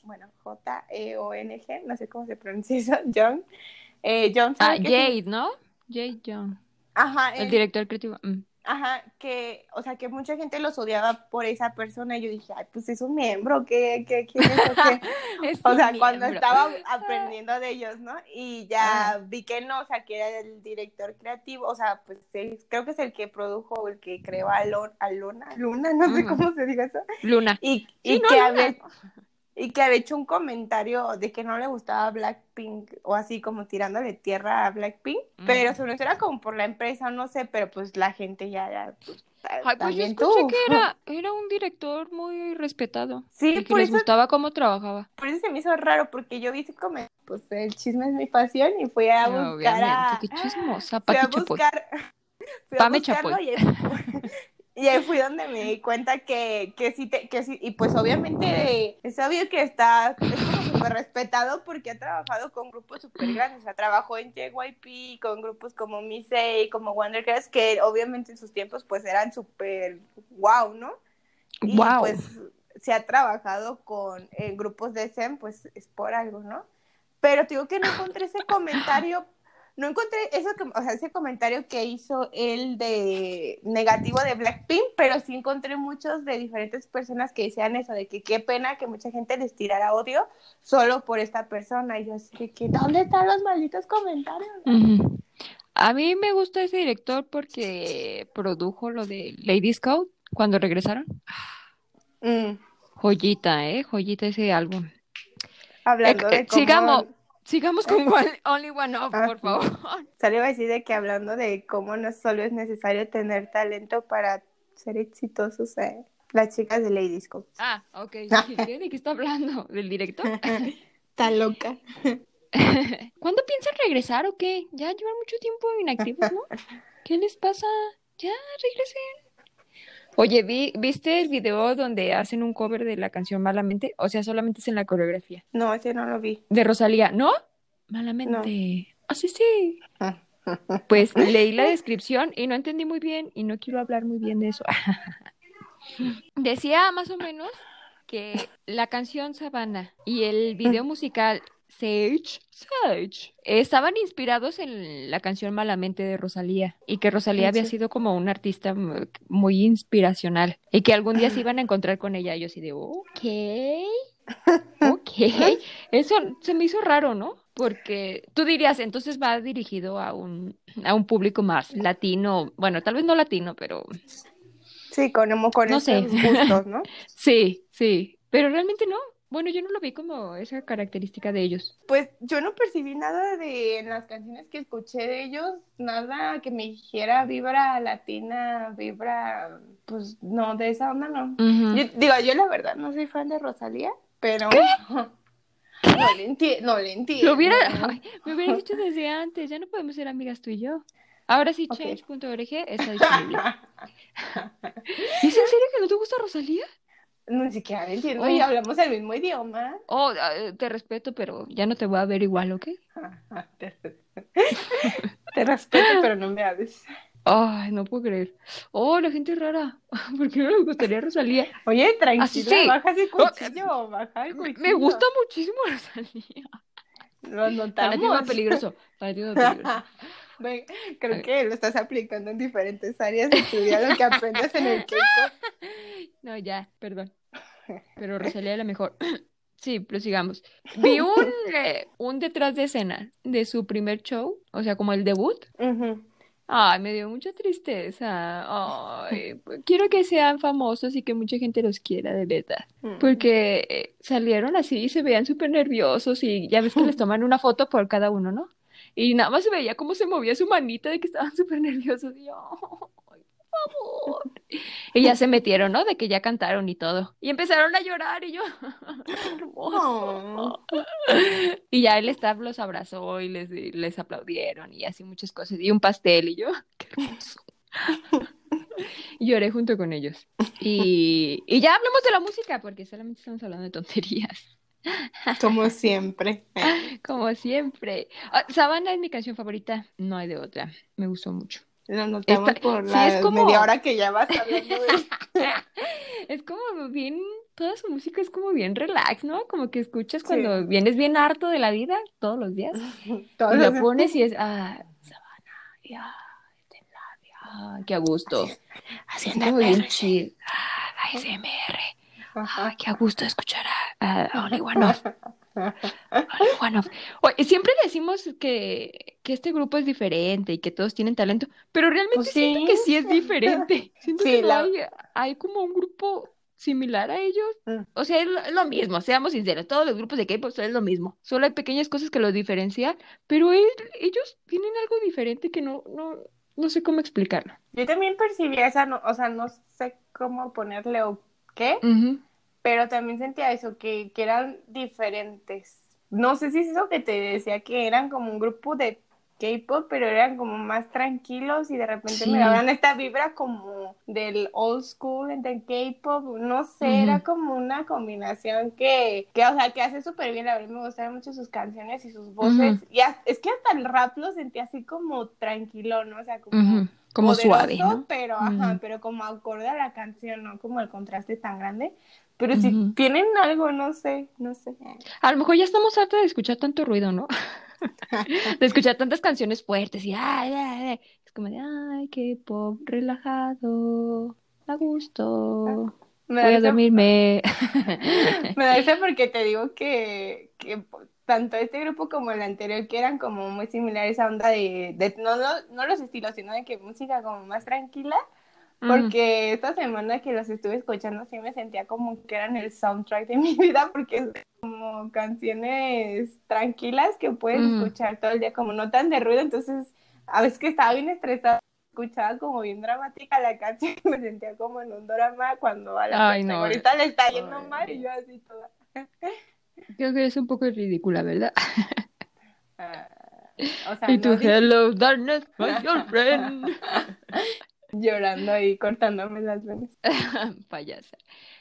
bueno, J-E-O-N-G, no sé cómo se pronuncia eso, John. Eh, John ah, Jade, ¿no? Jade John. Ajá. El, director creativo. Mm. Ajá, que, o sea, que mucha gente los odiaba por esa persona. Y yo dije, ay, pues es un miembro, ¿qué, qué, quién es? o sea, cuando estaba aprendiendo de ellos, ¿no? Y ya vi que no, o sea, que era el director creativo, o sea, pues creo que es el que produjo, el que creó a, Luna, Luna, no sé cómo se diga eso. Luna. Y, y que a ver y que había hecho un comentario de que no le gustaba Blackpink o así como tirándole tierra a Blackpink, pero sobre todo era como por la empresa, no sé, pero pues la gente ya, ya pues, Ay, pues yo escuché que era, era un director muy respetado. Sí, y que les gustaba cómo trabajaba. Por eso se me hizo raro, porque yo vi ese comentario, pues el chisme es mi pasión y fui a buscar a... qué chismosa, fui a buscar... Fui a buscarlo y, y ahí fui donde me di cuenta que, que sí, te, que sí, y pues obviamente es obvio que está, es como súper respetado porque ha trabajado con grupos súper grandes, o sea, trabajó en JYP, con grupos como Misei, como Wondergirls, que obviamente en sus tiempos pues eran súper wow, ¿no? Y wow. pues se ha trabajado con grupos de SEM, pues es por algo, ¿no? Pero te digo que no encontré ese comentario no encontré eso que, o sea, ese comentario que hizo él de negativo de Blackpink, pero sí encontré muchos de diferentes personas que decían eso, de que qué pena que mucha gente les tirara odio solo por esta persona. Y yo así que, ¿dónde están los malditos comentarios? A mí me gusta ese director porque produjo lo de Lady Scout cuando regresaron. Mm. Joyita, ¿eh? Joyita ese álbum. Hablando de cómo... Sigamos, Sigamos con Only One Off, por favor. Salió a decir de que hablando de cómo no solo es necesario tener talento para ser exitosos, eh, las chicas de Lady Scout. Ah, ok. ¿De qué está hablando? ¿Del director? Está loca. ¿Cuándo piensan regresar o qué? Ya llevan mucho tiempo inactivos, ¿no? ¿Qué les pasa? Ya, regresen. Oye, ¿vi, ¿viste el video donde hacen un cover de la canción Malamente? O sea, solamente es en la coreografía. No, ese no lo vi. De Rosalía, ¿no? Malamente. Ah, sí, sí. Pues leí la descripción y no entendí muy bien y no quiero hablar muy bien de eso. Decía más o menos que la canción Sabana y el video musical Sage, Sage, estaban inspirados en la canción Malamente de Rosalía y que Rosalía había sido como una artista muy inspiracional y que algún día se iban a encontrar con ella. Y yo así de, ok, ok. Eso se me hizo raro, ¿no? Porque tú dirías, entonces va dirigido a un, a un público más latino, bueno, tal vez no latino, pero... Sí, con, con no sé. gustos, ¿no? sí, sí, pero realmente no. Bueno, yo no lo vi como esa característica de ellos. Pues yo no percibí nada de en las canciones que escuché de ellos, nada que me dijera vibra latina, vibra, pues no, de esa onda no. digo, yo la verdad no soy fan de Rosalía, pero... No le entiendo, no le entiendo. Hubiera, me hubiera dicho desde antes, ya no podemos ser amigas tú y yo. Ahora sí, change.org está disponible. ¿Es en serio que no te gusta Rosalía? No siquiera entiendo y oh. hablamos el mismo idioma. Oh, ah, eh, te respeto, pero ya no te voy a ver igual, ¿ok? te, respeto, pero no me hables. Ay, no puedo creer. Oh, la gente es rara. ¿Por qué no me gustaría Rosalía? Oye, tranquila, baja ese oh, cuchillo, baja el cuchillo. Me gusta muchísimo Rosalía. Lo notamos. Para peligroso. Para peligroso. creo que lo estás aplicando en diferentes áreas de tu vida, lo que aprendes en el Keiko. No, ya, perdón. Pero Rosalía es la mejor. Sí, pero sigamos. Vi un, eh, un detrás de escena de su primer show, o sea, como el debut. Ay, me dio mucha tristeza. Ay, quiero que sean famosos y que mucha gente los quiera, de verdad. Mm. Porque eh, salieron así y se veían súper nerviosos y ya ves que les toman una foto por cada uno, ¿no? Y nada más se veía cómo se movía su manita de que estaban súper nerviosos. Y yo, favor. Y ya se metieron, ¿no? De que ya cantaron y todo. Y empezaron a llorar y yo, hermoso. Y ya el staff los abrazó y les, les aplaudieron y así muchas cosas. Y un pastel y yo, qué hermoso. Lloré junto con ellos. Y, y ya hablamos de la música porque solamente estamos hablando de tonterías. Como siempre. Como siempre. Ah, Sabana es mi canción favorita, no hay de otra. Me gustó mucho. Lo notamos Está- por sí, la es como- media hora que ya vas hablando de Es como bien, toda su música es como bien relax, ¿no? Como que escuchas Sí. cuando vienes bien harto de la vida todos los días todos y lo pones y es, ah, sabana, y ah, Tecnalia, ah, qué a gusto. haciendo bien chill. Ah, ASMR. Ah, qué a gusto escuchar a, a Only One Off. Only One Off. Oye, siempre decimos que, que este grupo es diferente y que todos tienen talento, pero realmente Pues siento sí. que sí es diferente. Siento Sí, que la- hay, hay como un grupo similar a ellos. Mm. O sea, es lo, es lo mismo, seamos sinceros, todos los grupos de K-pop son lo mismo. Solo hay pequeñas cosas que los diferencian, pero él- ellos tienen algo diferente que no, no, no sé cómo explicarlo. Yo también percibí esa, no- o sea, no sé cómo ponerle o qué, pero también sentía eso, que, que eran diferentes. No sé si es eso que te decía, que eran como un grupo de K-pop, pero eran como más tranquilos y de repente Sí. me daban esta vibra como del old school del K-pop, no sé, era como una combinación que, que o sea, que hace súper bien, la verdad me gustaron mucho sus canciones y sus voces, Ujú. y es que hasta el rap lo sentía así como tranquilo, ¿no? O sea, como... Como poderoso, suave, ¿no? Pero, ajá, pero como acorde a la canción, ¿no? Como el contraste tan grande. Pero si tienen algo, no sé, no sé. A lo mejor ya estamos hartos de escuchar tanto ruido, ¿no? De escuchar tantas canciones fuertes y ay, ay, ay. Es como de ay, qué pop relajado, a gusto. Me Voy da a dormirme. Me da porque te digo que, que tanto este grupo como el anterior, que eran como muy similares a onda de, de no, no, no los estilos, sino de que música como más tranquila. Porque esta semana que los estuve escuchando sí me sentía como que eran el soundtrack de mi vida porque es como canciones tranquilas que puedes escuchar todo el día como no tan de ruido, entonces a veces que estaba bien estresada escuchaba como bien dramática la canción me sentía como en un drama cuando a la Ay, no. ahorita le está yendo Ay. mal y yo así toda Creo que es un poco ridícula, ¿verdad? ah, o sea, Y tu no di- hello darkness, my old friend. llorando y cortándome las venas Payasa.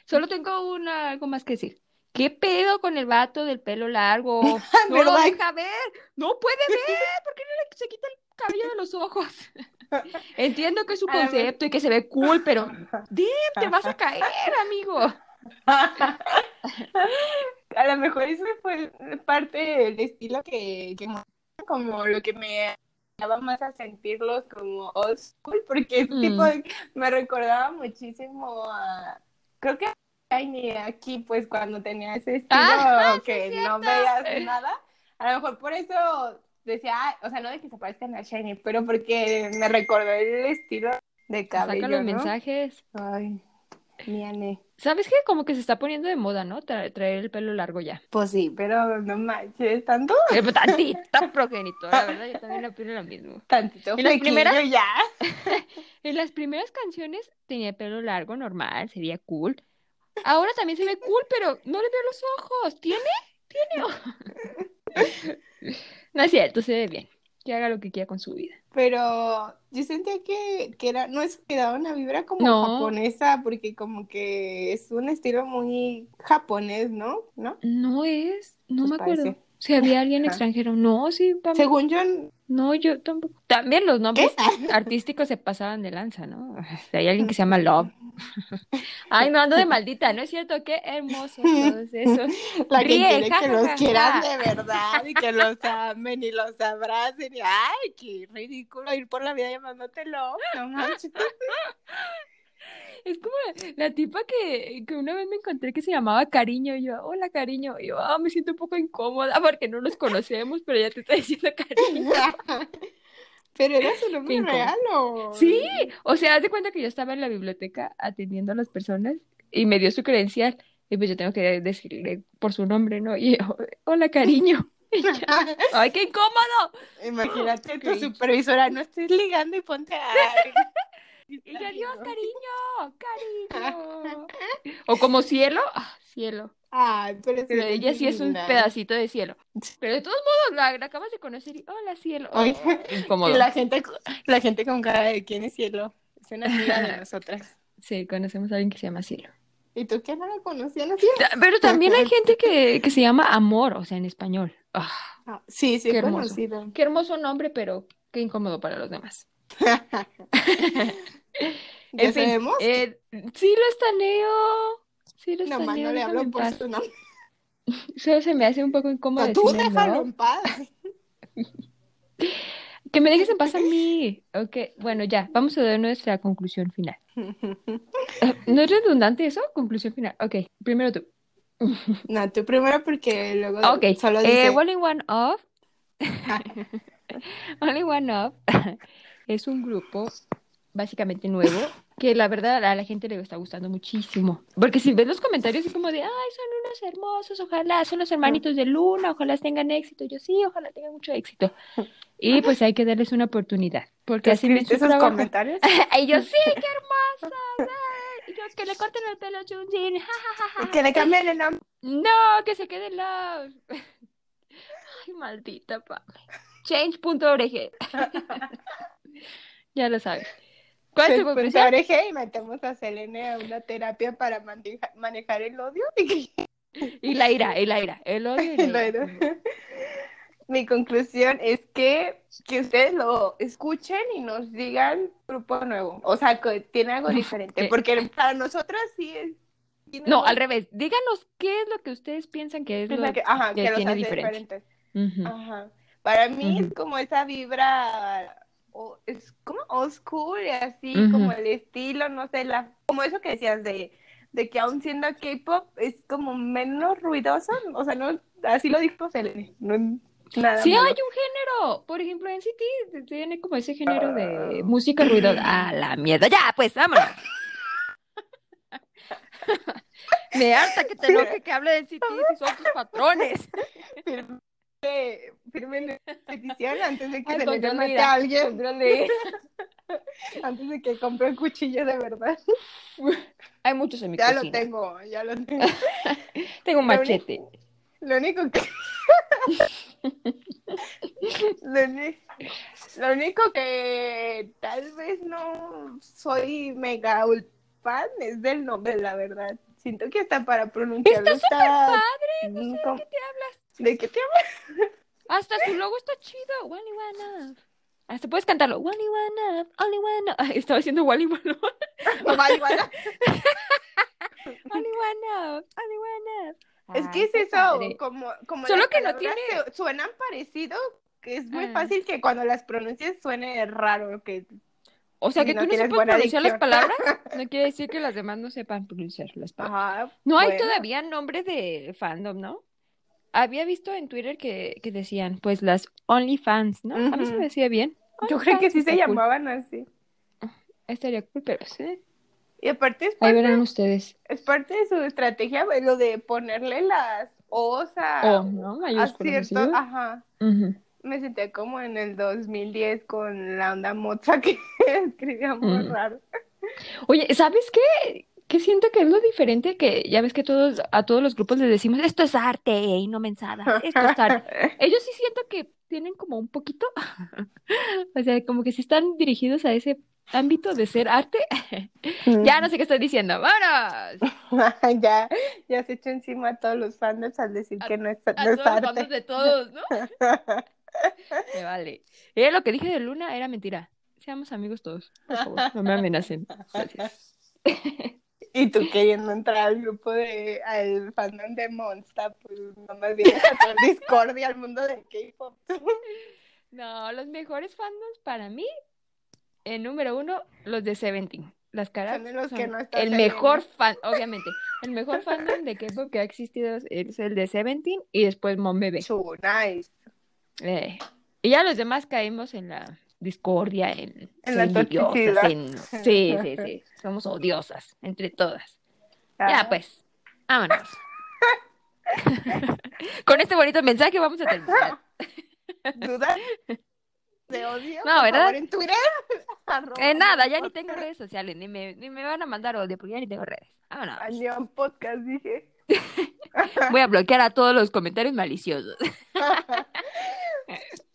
Solo tengo una, algo más que decir. ¿Qué pedo con el vato del pelo largo? No lo deja ver. No puede ver. ¿Por qué no le se quita el cabello de los ojos? Entiendo que es su concepto y que se ve cool, pero ¡Dip! te vas a caer, amigo. A lo mejor eso fue parte del estilo que, que como lo que me daba más a sentirlos como old school, porque ese Mm. tipo de- me recordaba muchísimo a, creo que a Tiny aquí, pues cuando tenía ese estilo Ah, sí, que no veías nada, a lo mejor por eso decía, o sea, no de que se parezcan a Shiny, pero porque me recordó el estilo de cabello, Saca los ¿no? mensajes. Ay, mi Ane. ¿Sabes qué? Como que se está poniendo de moda, ¿no? Tra- traer el pelo largo ya. Pues sí, pero no manches, tanto, Eh, pues, Tantita progenitor, la verdad, yo también opino lo mismo. tantito ¿Y las primeras? ya. En las primeras canciones tenía pelo largo, normal, se veía cool. Ahora también se ve cool, pero no le veo los ojos. ¿Tiene? ¿Tiene? No es cierto, se ve bien. Que haga lo que quiera con su vida. Pero yo sentía que, que era, no es que daba una vibra como No. japonesa, porque como que es un estilo muy japonés, ¿no? ¿No? No es, no Pues me acuerdo. Si había alguien extranjero. No, sí, tam- Según yo, no, yo tampoco. También los nombres ¿Qué? artísticos se pasaban de lanza, ¿no? Hay alguien que se llama Love. Ay, no ando de maldita, ¿no es cierto? Qué hermoso todos esos. la que Ríe, quiere ja, que ja, los ja, quieran de verdad y que los amen y los abracen y ay, qué ridículo ir por la vida llamándotelo. No manches. Es como la tipa que, que una vez me encontré que se llamaba Cariño. Y yo, hola, Cariño. Y yo, ah, me siento un poco incómoda porque no nos conocemos, pero ya te está diciendo Cariño. Pero era su nombre real o Sí, o sea, haz de cuenta que yo estaba en la biblioteca atendiendo a las personas y me dio su credencial. Y pues yo tengo que decirle por su nombre, ¿no? Y yo, hola, Cariño. Ya, ¡Ay, qué incómodo! Imagínate tu Cringe. supervisora, no estés ligando y ponte a... Y yo, adiós, cariño, cariño. O como cielo, ah, cielo. Ay, pero, ella sí es un pedacito de cielo. Pero de todos modos, la, la acabas de conocer y, hola, cielo. Oh, la gente, la gente con cara de quién es cielo. Es una amiga de nosotras. Sí, conocemos a alguien que se llama cielo. ¿Y tú qué no la conocías? Ta- Pero también hay gente que, que se llama amor, o sea, en español. Ah, Ah, sí, sí, Qué he hermoso. conocido. qué hermoso nombre, pero qué incómodo para los demás. ¿Ya En fin, sabemos? eh, sí lo estaneo. Sí lo Nomás no le hablo por paz. su nombre. Solo se me hace un poco incómodo No, tú decirle déjalo no. en paz. Que me dejes en paz a mí. Ok, bueno, ya, vamos a dar nuestra conclusión final. ¿No es redundante eso? Conclusión final. Ok, primero tú. No, tú primero porque luego solo eh, dice... Only One Off. Only One Off es un grupo básicamente nuevo que la verdad a la gente le está gustando muchísimo. Porque si ves los comentarios es como de, ay, son unos hermosos, ojalá, son los hermanitos de Luna, ojalá tengan éxito. Yo sí, ojalá tengan mucho éxito. Y pues hay que darles una oportunidad. Porque ¿Te así su esos trabajo. comentarios? Y yo, sí, qué hermosa. ay". Yo, que le corten el pelo a Junjin. ja, ja, ja, ja, ja". Que le cambien el nombre. No, que se quede love. Ay, maldita Pame. Change.org. ya lo sabes. ¿Cuál es tu Pues, conclusión? oreje y metemos a Selene a una terapia para maneja- manejar el odio. Y la ira, la ira. El odio y la ira. Mi conclusión es que, que ustedes lo escuchen y nos digan grupo nuevo. O sea, que tiene algo diferente. Porque para nosotras sí es. No, al revés. Díganos qué es lo que ustedes piensan que es lo que, ajá, que que tiene diferente. diferentes. Ujú. Ajá. Para mí Ujú. es como esa vibra, o- es como y así, como el estilo, no sé, la, como eso que decías de, de que aún siendo K-pop es como menos ruidoso, o sea, no, así lo dijo Selene, no nada Sí, malo. hay un género. Por ejemplo, en City tiene como ese género de música ruidosa. Ah, la mierda. Ya, pues, vámonos. Me harta que te enoje que hable de City si son tus patrones. Firme, firme petición antes de que Ay, se le mate a alguien, de antes de que compre un cuchillo de verdad. Hay muchos en mi Ya lo cocina. tengo, ya lo tengo. Tengo un Lo machete. Lo único que. lo, lo único que tal vez no soy mega fan es del nombre, la verdad. Siento que hasta para pronunciarlo Está súper padre. No sé de qué te hablas. ¿De qué te hablas? Hasta su logo está chido. Wally One Up. Hasta puedes cantarlo. Wally One Up. Only One Up. Ay, estaba diciendo Wally One Up. No, vale, vale. Only One Up. Only One Up. Es que es eso, padre. como, como Solo que no tiene- suenan parecido, que es muy Ah. fácil que cuando las pronuncies suene raro, que O sea, que no tú no tienes sepas pronunciar las palabras, no quiere decir que las demás no sepan pronunciar las palabras. Ajá, No hay bueno. todavía nombre de fandom, ¿no? Había visto en Twitter que, que decían, pues, las OnlyFans, ¿no? A mí se me decía bien. Yo creo que sí se cool. llamaban así. Estaría cool, pero sí. Y aparte es Ahí parte, verán ustedes. es parte de su estrategia lo de ponerle las O's a, O, ¿no? a ciertos, ajá. Me sentía como en el 2010 con la onda moza que escribía muy Mm. raro. Oye, ¿sabes qué? Que siento que es lo diferente que ya ves que todos a todos los grupos les decimos esto es arte y no mensadas, esto es arte. Ellos sí siento que tienen como un poquito, o sea, como que si están dirigidos a ese ámbito de ser arte. Ya no sé qué estoy diciendo. ¡Vámonos! ya, ya se echó encima a todos los fans al decir A- que no es, A no es todos los arte. bandos de todos, ¿no? Me vale. Eh, lo que dije de Luna era mentira. Seamos amigos todos. Por favor, no me amenacen. Gracias. Y tú queriendo entrar al grupo de, al fandom de Monster, pues nomás vienes a traer discordia al mundo del K-pop. No, los mejores fandoms para mí, en número uno, los de Seventeen. Las caras Son de los son que no está el mejor fan, obviamente, el mejor fandom de K-pop que ha existido es el de Seventeen y después Mon Bebé. Su, nice. Eh, y ya los demás caímos en la discordia, en, En la en- Sí, sí, sí. Somos odiosas entre todas. Ah, Ya, pues, vámonos. Con este bonito mensaje vamos a terminar. ¿Dudas de odio? No, ¿verdad? favor, en Twitter. Eh, nada, ya ni tengo redes sociales, ni me, ni me van a mandar odio porque ya ni tengo redes. Vámonos. Podcast, dije. Voy a bloquear a todos los comentarios maliciosos.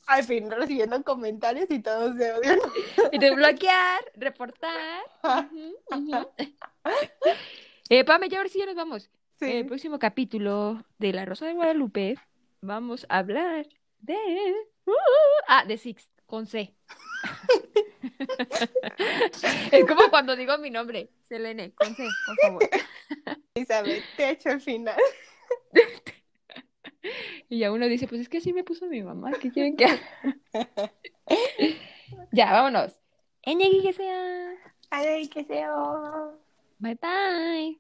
Al fin recibiendo comentarios y todos de odio. Y de bloquear, reportar. Ujú. Eh, Pame, ya ahora sí ya nos vamos. Sí. El próximo capítulo de La Rosa de Guadalupe vamos a hablar de... Uh, ah, de Six, con C. es como cuando digo mi nombre, Selene, con C, por favor. Elizabeth, te echo el final. y ya uno dice, pues es que así me puso mi mamá, ¿qué quieren que haga? ya, vámonos. Eñegui que sea. Ay, que sea. Bye bye.